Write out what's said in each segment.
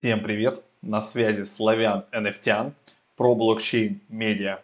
Всем привет! На связи Славян NFTian про блокчейн медиа.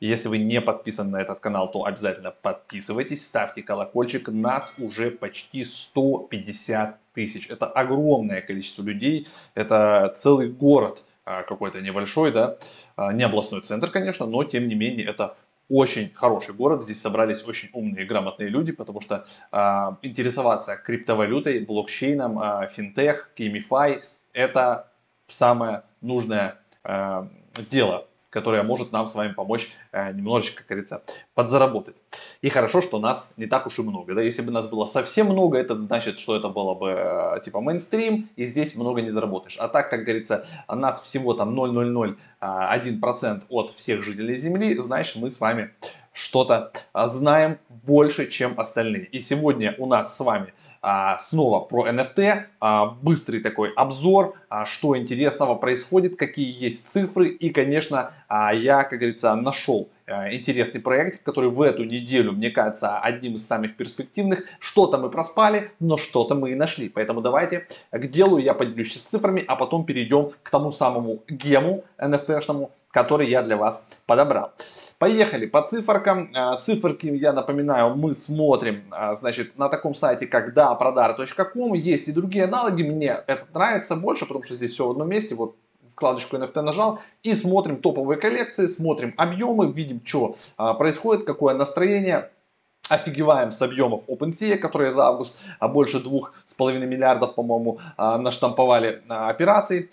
Если вы не подписаны на этот канал, то обязательно подписывайтесь, ставьте колокольчик. Нас уже почти 150 тысяч. Это огромное количество людей. Это целый город а, какой-то небольшой, да, а, не областной центр, конечно, но тем не менее это очень хороший город. Здесь собрались очень умные и грамотные люди, потому что э, интересоваться криптовалютой, блокчейном, э, финтех, геймифай – это самое нужное э, дело которое может нам с вами помочь э, немножечко, как говорится, подзаработать. И хорошо, что нас не так уж и много. Да? Если бы нас было совсем много, это значит, что это было бы э, типа мейнстрим, и здесь много не заработаешь. А так, как говорится, нас всего там 0,001% э, от всех жителей Земли, значит мы с вами что-то э, знаем больше, чем остальные. И сегодня у нас с вами а, снова про NFT, а, быстрый такой обзор, а, что интересного происходит, какие есть цифры и, конечно, я, как говорится, нашел интересный проект, который в эту неделю, мне кажется, одним из самых перспективных. Что-то мы проспали, но что-то мы и нашли. Поэтому давайте к делу я поделюсь с цифрами, а потом перейдем к тому самому гему NFT-шному, который я для вас подобрал. Поехали по циферкам. А, циферки, я напоминаю, мы смотрим а, значит, на таком сайте, как daaprodar.com. Есть и другие аналоги. Мне это нравится больше, потому что здесь все в одном месте. Вот вкладочку NFT нажал и смотрим топовые коллекции, смотрим объемы, видим, что а, происходит, какое настроение офигеваем с объемов OpenSea, которые за август а больше 2,5 миллиардов, по-моему, а, наштамповали а, операций.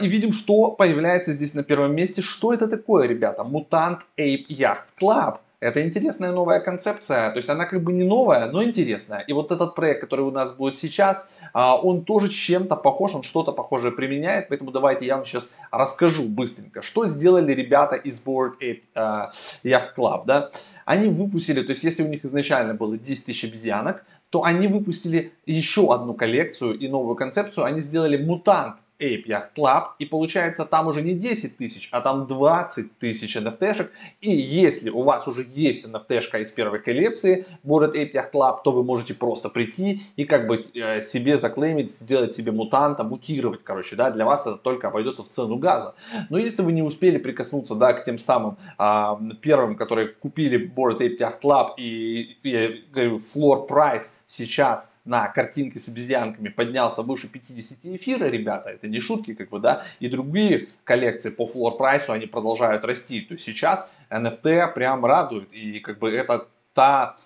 И видим, что появляется здесь на первом месте. Что это такое, ребята? Mutant Ape Yacht Club. Это интересная новая концепция, то есть она как бы не новая, но интересная. И вот этот проект, который у нас будет сейчас, он тоже чем-то похож, он что-то похожее применяет, поэтому давайте я вам сейчас расскажу быстренько, что сделали ребята из Board Ape Yacht Club. Да? Они выпустили, то есть если у них изначально было 10 тысяч обезьянок, то они выпустили еще одну коллекцию и новую концепцию. Они сделали мутант Ape Yacht Club, и получается там уже не 10 тысяч, а там 20 тысяч NFT-шек, и если у вас уже есть NFT-шка из первой коллекции, будет Ape Yacht Club, то вы можете просто прийти и как бы э, себе заклеймить, сделать себе мутанта, мутировать, короче, да, для вас это только обойдется в цену газа. Но если вы не успели прикоснуться, да, к тем самым а, первым, которые купили Bored Ape Yacht Club и, и говорю, floor price сейчас на картинке с обезьянками поднялся выше 50 эфира, ребята, это не шутки, как бы, да, и другие коллекции по флор прайсу, они продолжают расти, то есть сейчас NFT прям радует, и как бы это та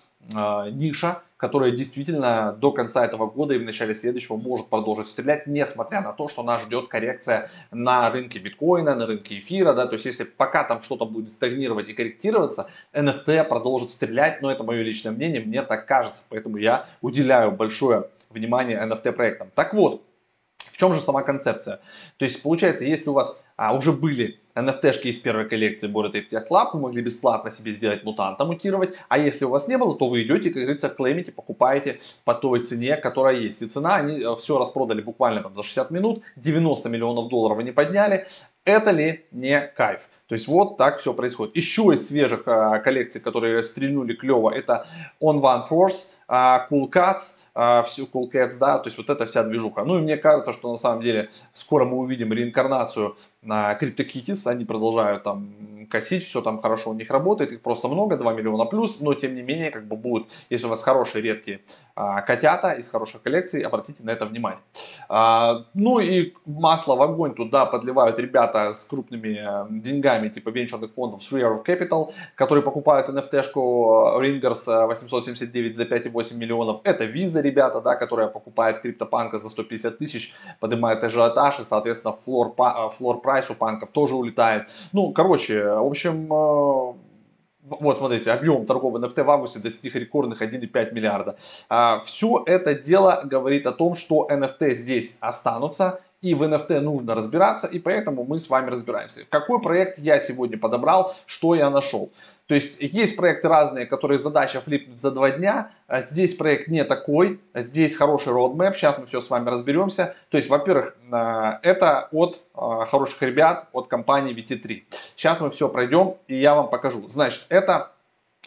ниша, которая действительно до конца этого года и в начале следующего может продолжить стрелять, несмотря на то, что нас ждет коррекция на рынке биткоина, на рынке эфира, да, то есть если пока там что-то будет стагнировать и корректироваться, NFT продолжит стрелять, но это мое личное мнение, мне так кажется, поэтому я уделяю большое внимание NFT проектам. Так вот, чем же сама концепция? То есть получается, если у вас а, уже были NFT-шки из первой коллекции Bored Ape Club, вы могли бесплатно себе сделать мутанта, мутировать, а если у вас не было, то вы идете, как говорится, клеймите, покупаете по той цене, которая есть. И цена, они э, все распродали буквально там за 60 минут, 90 миллионов долларов они подняли. Это ли не кайф? То есть вот так все происходит. Еще из свежих а, коллекций, которые стрельнули клево, это On One Force, а, Cool Cuts, а, всю Cool Cats, да, то есть вот эта вся движуха. Ну и мне кажется, что на самом деле скоро мы увидим реинкарнацию на CryptoKitties, они продолжают там косить, все там хорошо у них работает, их просто много, 2 миллиона плюс, но тем не менее, как бы будут, если у вас хорошие редкие котята из хороших коллекций, обратите на это внимание. А, ну и масло в огонь туда подливают ребята с крупными а, деньгами, типа венчурных фондов Three of Capital, которые покупают NFT-шку Ringers 879 за 5,8 миллионов. Это Visa, ребята, да, которая покупает криптопанка за 150 тысяч, поднимает ажиотаж, и, соответственно, флор, флор прайс у панков тоже улетает. Ну, короче, в общем, э, вот, смотрите, объем торговой NFT в августе достиг рекордных 1,5 миллиарда. А, Все это дело говорит о том, что NFT здесь останутся, и в NFT нужно разбираться, и поэтому мы с вами разбираемся. Какой проект я сегодня подобрал, что я нашел. То есть есть проекты разные, которые задача флипнуть за два дня. А здесь проект не такой. Здесь хороший roadmap. Сейчас мы все с вами разберемся. То есть, во-первых, а, это от а, хороших ребят, от компании VT3. Сейчас мы все пройдем и я вам покажу. Значит, это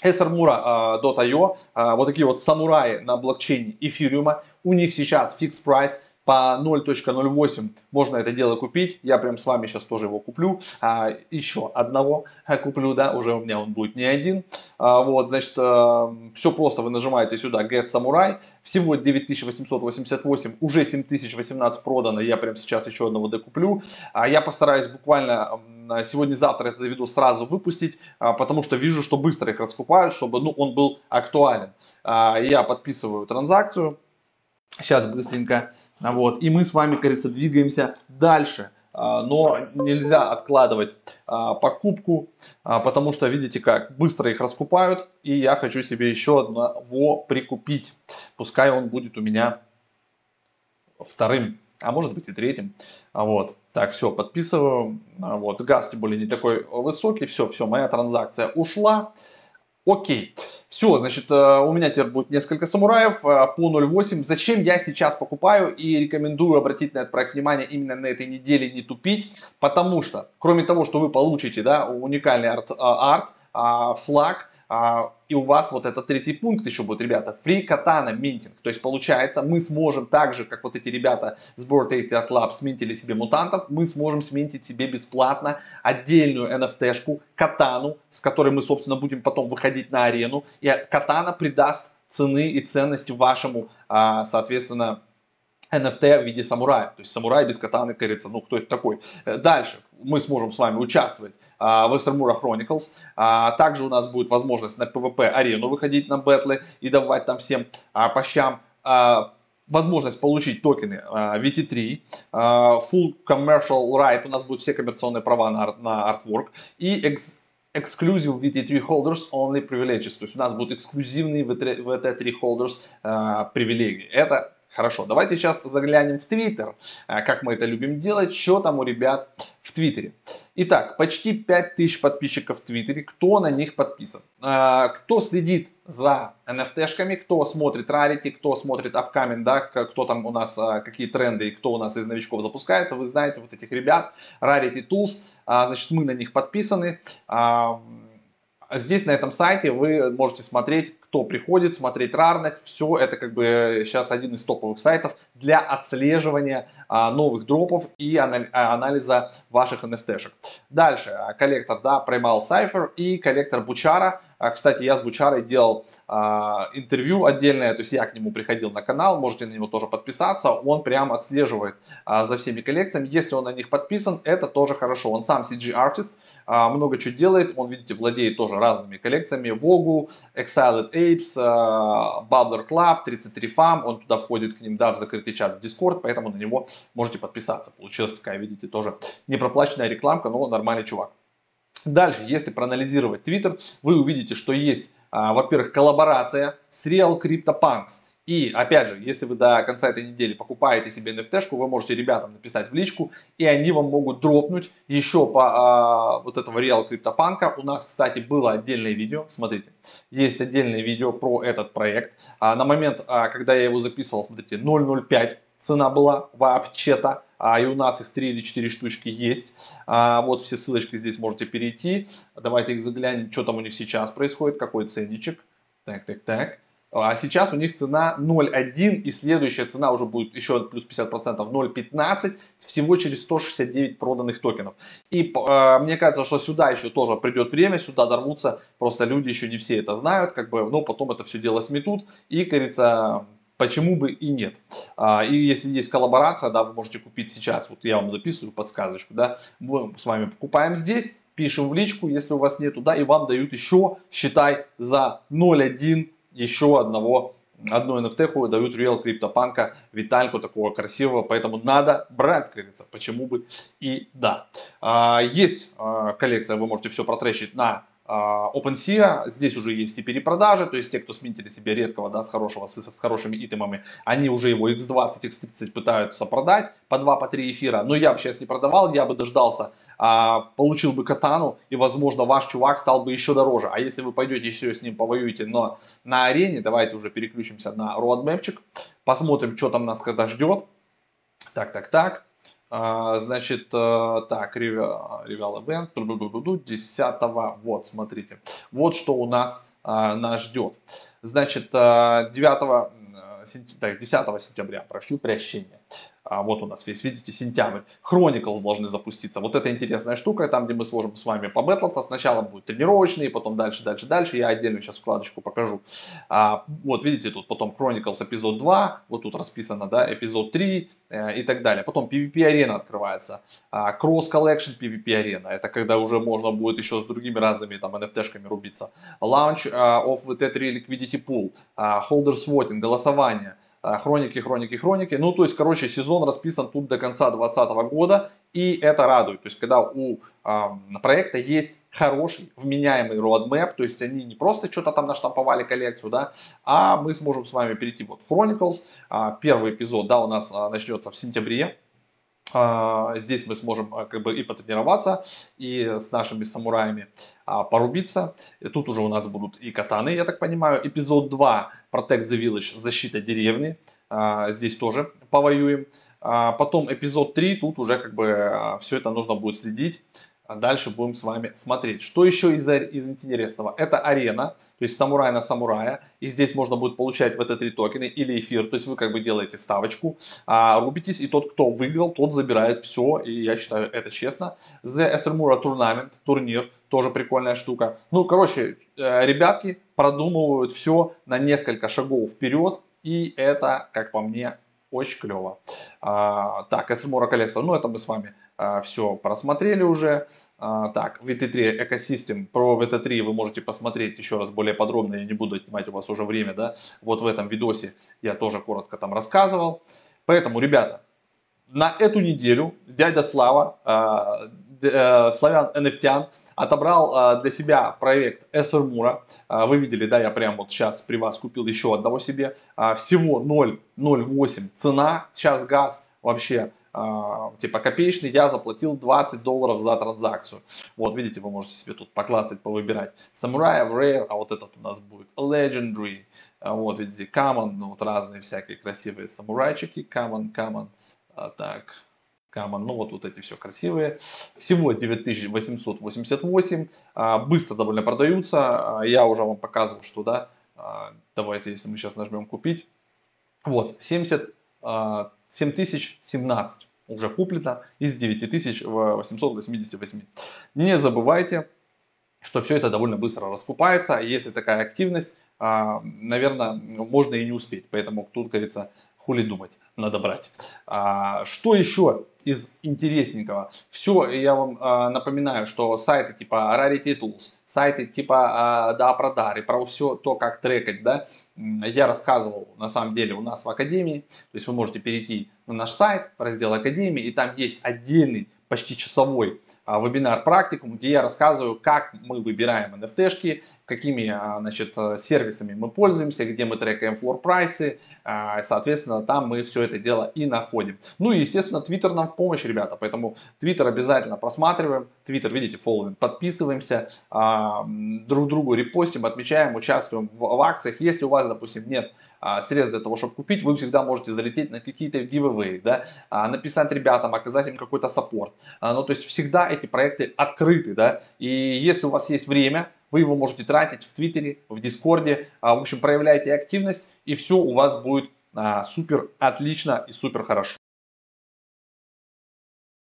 SRMura.io, вот такие вот самураи на блокчейне эфириума. У них сейчас фикс прайс по 0.08 можно это дело купить. Я прям с вами сейчас тоже его куплю. А, еще одного куплю, да, уже у меня он будет не один. А, вот, значит, а, все просто, вы нажимаете сюда Get Samurai. Всего 9888, уже 7018 продано. Я прям сейчас еще одного докуплю. А, я постараюсь буквально сегодня-завтра этот видео сразу выпустить, а, потому что вижу, что быстро их раскупают, чтобы ну, он был актуален. А, я подписываю транзакцию. Сейчас быстренько. Вот. И мы с вами, кажется, двигаемся дальше. А, но нельзя откладывать покупку, потому что, видите как, быстро их раскупают. И я хочу себе еще одного прикупить. Пускай он будет у меня вторым а может быть и третьим. Вот. Так, все, подписываю. Вот, газ тем более не такой высокий. Все, все, моя транзакция ушла. Окей. Все, значит, э, у меня теперь будет несколько самураев э, по 0.8. Зачем я сейчас покупаю и рекомендую обратить на этот проект внимание именно на этой неделе, не тупить. Потому что, кроме того, что вы получите да, уникальный арт, э, арт флаг, а, и у вас вот этот третий пункт еще будет, ребята, free katana minting. То есть получается, мы сможем так же, как вот эти ребята с Board Data Club сминтили себе мутантов, мы сможем сминтить себе бесплатно отдельную NFT-шку, катану, с которой мы, собственно, будем потом выходить на арену. И катана придаст цены и ценности вашему, а, соответственно, NFT в виде самураев. То есть самурай без катаны, кажется, ну кто это такой. Э, дальше мы сможем с вами участвовать а, в Эстермура Chronicles. А, также у нас будет возможность на PvP арену выходить на бэтлы и давать там всем а, по щам возможность получить токены VT3, Full Commercial Right, у нас будут все коммерционные права на, на Artwork, и Exclusive VT3 Holders Only Privileges, то есть у нас будут эксклюзивные VT3 Holders привилегии. Это Хорошо, давайте сейчас заглянем в Твиттер, а, как мы это любим делать, что там у ребят в Твиттере. Итак, почти 5000 подписчиков в Твиттере, кто на них подписан? А, кто следит за NFT-шками, кто смотрит Rarity, кто смотрит Upcoming, да, кто там у нас, а, какие тренды и кто у нас из новичков запускается, вы знаете вот этих ребят, Rarity Tools, значит, мы на них подписаны. Здесь на этом сайте вы можете смотреть, кто приходит, смотреть рарность. Все это как бы сейчас один из топовых сайтов для отслеживания а, новых дропов и а, анализа ваших NFT-шек. Дальше а, коллектор, да, Primal Cypher и коллектор Бучара. Кстати, я с Бучарой делал а, интервью отдельное, то есть я к нему приходил на канал, можете на него тоже подписаться. Он прям отслеживает а, за всеми коллекциями. Если он на них подписан, это тоже хорошо. Он сам CG-артист, а, много чего делает. Он, видите, владеет тоже разными коллекциями. Vogu, Exiled Apes, а, Bubbler Club, 33 Farm. Он туда входит к ним, да, в закрытый чат в Discord, поэтому на него можете подписаться. Получилась такая, видите, тоже непроплаченная рекламка, но нормальный чувак. Дальше, если проанализировать Twitter, вы увидите, что есть, а, во-первых, коллаборация с Real CryptoPunks. И, опять же, если вы до конца этой недели покупаете себе NFT-шку, вы можете ребятам написать в личку, и они вам могут дропнуть еще по а, вот этого Real CryptoPunk. У нас, кстати, было отдельное видео, смотрите, есть отдельное видео про этот проект. А, на момент, а, когда я его записывал, смотрите, 0.05 цена была вообще-то, а, и у нас их 3 или 4 штучки есть. А, вот все ссылочки здесь можете перейти. Давайте их заглянем, что там у них сейчас происходит, какой ценничек. Так, так, так. А сейчас у них цена 0.1 и следующая цена уже будет еще плюс 50% 0.15 всего через 169 проданных токенов. И э, мне кажется, что сюда еще тоже придет время, сюда дорвутся, просто люди еще не все это знают, как бы, но потом это все дело сметут и, говорится, почему бы и нет. А, и если есть коллаборация, да, вы можете купить сейчас, вот я вам записываю подсказочку, да, мы с вами покупаем здесь, пишем в личку, если у вас нету, да, и вам дают еще, считай, за 0.1 еще одного одну NFT дают Real CryptoPunk Витальку такого красивого, поэтому надо брать, как почему бы и да. А, есть а, коллекция, вы можете все протрещить на OpenSea, здесь уже есть и перепродажи, то есть те, кто сминтили себе редкого, да, с, хорошего, с, с хорошими итемами, они уже его X20, X30 пытаются продать по 2, по 3 эфира, но я бы сейчас не продавал, я бы дождался, а, получил бы катану, и, возможно, ваш чувак стал бы еще дороже, а если вы пойдете еще с ним повоюете, но на арене, давайте уже переключимся на roadmapчик, посмотрим, что там нас когда ждет, так, так, так, а, значит, э, так, Reveal Event, 10 вот, смотрите. Вот что у нас а, нас ждет. Значит, 9 э, так, 10 сентября, прошу прощения. А, вот у нас весь, видите, сентябрь. Chronicles должны запуститься. Вот это интересная штука, там, где мы сможем с вами побэтлаться. Сначала будут тренировочные, потом дальше, дальше, дальше. Я отдельно сейчас вкладочку покажу. А, вот видите, тут потом Chronicles эпизод 2, вот тут расписано, да, эпизод 3 э, и так далее. Потом PvP арена открывается. А, Cross Collection PvP арена. Это когда уже можно будет еще с другими разными там NFT-шками рубиться. Launch uh, of T3 Liquidity Pool. Uh, holders Voting, голосование. А, хроники, хроники, хроники. Ну, то есть, короче, сезон расписан тут до конца 2020 года, и это радует. То есть, когда у э, проекта есть хороший, вменяемый roadmap, то есть они не просто что-то там наштамповали коллекцию, да, а мы сможем с вами перейти вот в Chronicles. Э, первый эпизод, да, у нас э, начнется в сентябре, Здесь мы сможем как бы и потренироваться, и с нашими самураями порубиться. И тут уже у нас будут и катаны, я так понимаю. Эпизод 2 Protect the Village, защита деревни. Здесь тоже повоюем. Потом эпизод 3, тут уже как бы все это нужно будет следить. А дальше будем с вами смотреть. Что еще из, из интересного? Это арена, то есть самурай на самурая. И здесь можно будет получать в это три токены или эфир. То есть вы как бы делаете ставочку, а, рубитесь, и тот, кто выиграл, тот забирает все. И я считаю это честно. The Эсермура Tournament, турнир, тоже прикольная штука. Ну, короче, э, ребятки продумывают все на несколько шагов вперед. И это, как по мне, очень клево. А, так, Эсермура коллекция, ну это мы с вами все просмотрели уже. А, так, VT3 Ecosystem, про VT3 вы можете посмотреть еще раз более подробно, я не буду отнимать у вас уже время, да, вот в этом видосе я тоже коротко там рассказывал. Поэтому, ребята, на эту неделю дядя Слава, э, славян NFT, отобрал для себя проект SR Mura. Вы видели, да, я прямо вот сейчас при вас купил еще одного себе. Всего 0,08 цена, сейчас газ вообще а, типа копеечный, я заплатил 20 долларов за транзакцию. Вот, видите, вы можете себе тут поклацать, повыбирать. Самурая, Rare, а вот этот у нас будет Legendary. А вот, видите, Common, ну, вот разные всякие красивые самурайчики. Common, Common, а, так, Common, ну вот, вот эти все красивые. Всего 9888, а, быстро довольно продаются. Я уже вам показывал, что, да, давайте, если мы сейчас нажмем купить. Вот, 70 7017 уже куплено из 9888. Не забывайте, что все это довольно быстро раскупается. Если такая активность, а, наверное, можно и не успеть. Поэтому тут, говорится, хули думать, надо брать. А, что еще из интересненького? Все, я вам а, напоминаю, что сайты типа Rarity Tools, сайты типа да, продары, про все то, как трекать, да, я рассказывал на самом деле у нас в Академии. То есть вы можете перейти на наш сайт, раздел Академии, и там есть отдельный почти часовой а, вебинар практикум, где я рассказываю, как мы выбираем NFT-шки, какими а, значит, сервисами мы пользуемся, где мы трекаем флор прайсы, а, соответственно, там мы все это дело и находим. Ну и, естественно, Twitter нам в помощь, ребята, поэтому Twitter обязательно просматриваем, Twitter, видите, following, подписываемся, друг другу репостим, отмечаем, участвуем в акциях. Если у вас, допустим, нет а, средств для того, чтобы купить, вы всегда можете залететь на какие-то giveaway, да, а, написать ребятам, оказать им какой-то support. А, ну, то есть всегда эти проекты открыты, да, и если у вас есть время, вы его можете тратить в Твиттере, в Дискорде, в общем, проявляйте активность, и все у вас будет супер отлично и супер хорошо.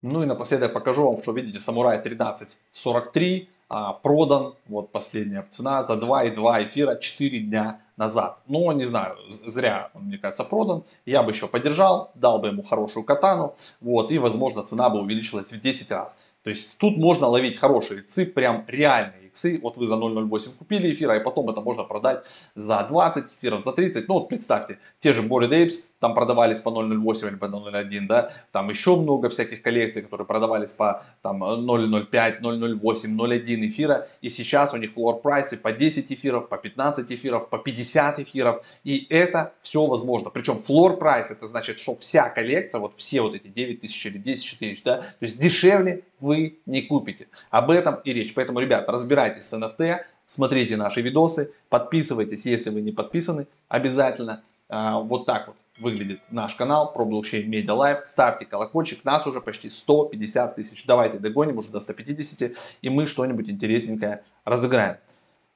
Ну и напоследок покажу вам, что видите, Самурай 1343 а, продан, вот последняя цена, за 2,2 эфира 4 дня назад. Но не знаю, зря он, мне кажется, продан. Я бы еще поддержал, дал бы ему хорошую катану, вот, и, возможно, цена бы увеличилась в 10 раз. То есть тут можно ловить хорошие иксы, прям реальные иксы. Вот вы за 0.08 купили эфира, и потом это можно продать за 20 эфиров, за 30. Ну вот представьте, те же Bored Apes там продавались по 0.08 или по 0.01, да. Там еще много всяких коллекций, которые продавались по там 0.05, 0.08, 0.1 эфира. И сейчас у них флор прайсы по 10 эфиров, по 15 эфиров, по 50 эфиров. И это все возможно. Причем флор прайс это значит, что вся коллекция, вот все вот эти 9 тысяч или 10 тысяч, да, то есть дешевле вы не купите. Об этом и речь. Поэтому, ребята, разбирайтесь с NFT, смотрите наши видосы, подписывайтесь, если вы не подписаны, обязательно. А, вот так вот выглядит наш канал про блокчейн Media Live. Ставьте колокольчик, нас уже почти 150 тысяч. Давайте догоним уже до 150 и мы что-нибудь интересненькое разыграем.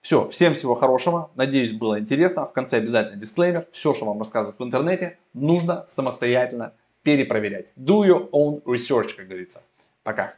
Все, всем всего хорошего. Надеюсь, было интересно. В конце обязательно дисклеймер. Все, что вам рассказывают в интернете, нужно самостоятельно перепроверять. Do your own research, как говорится. Пока.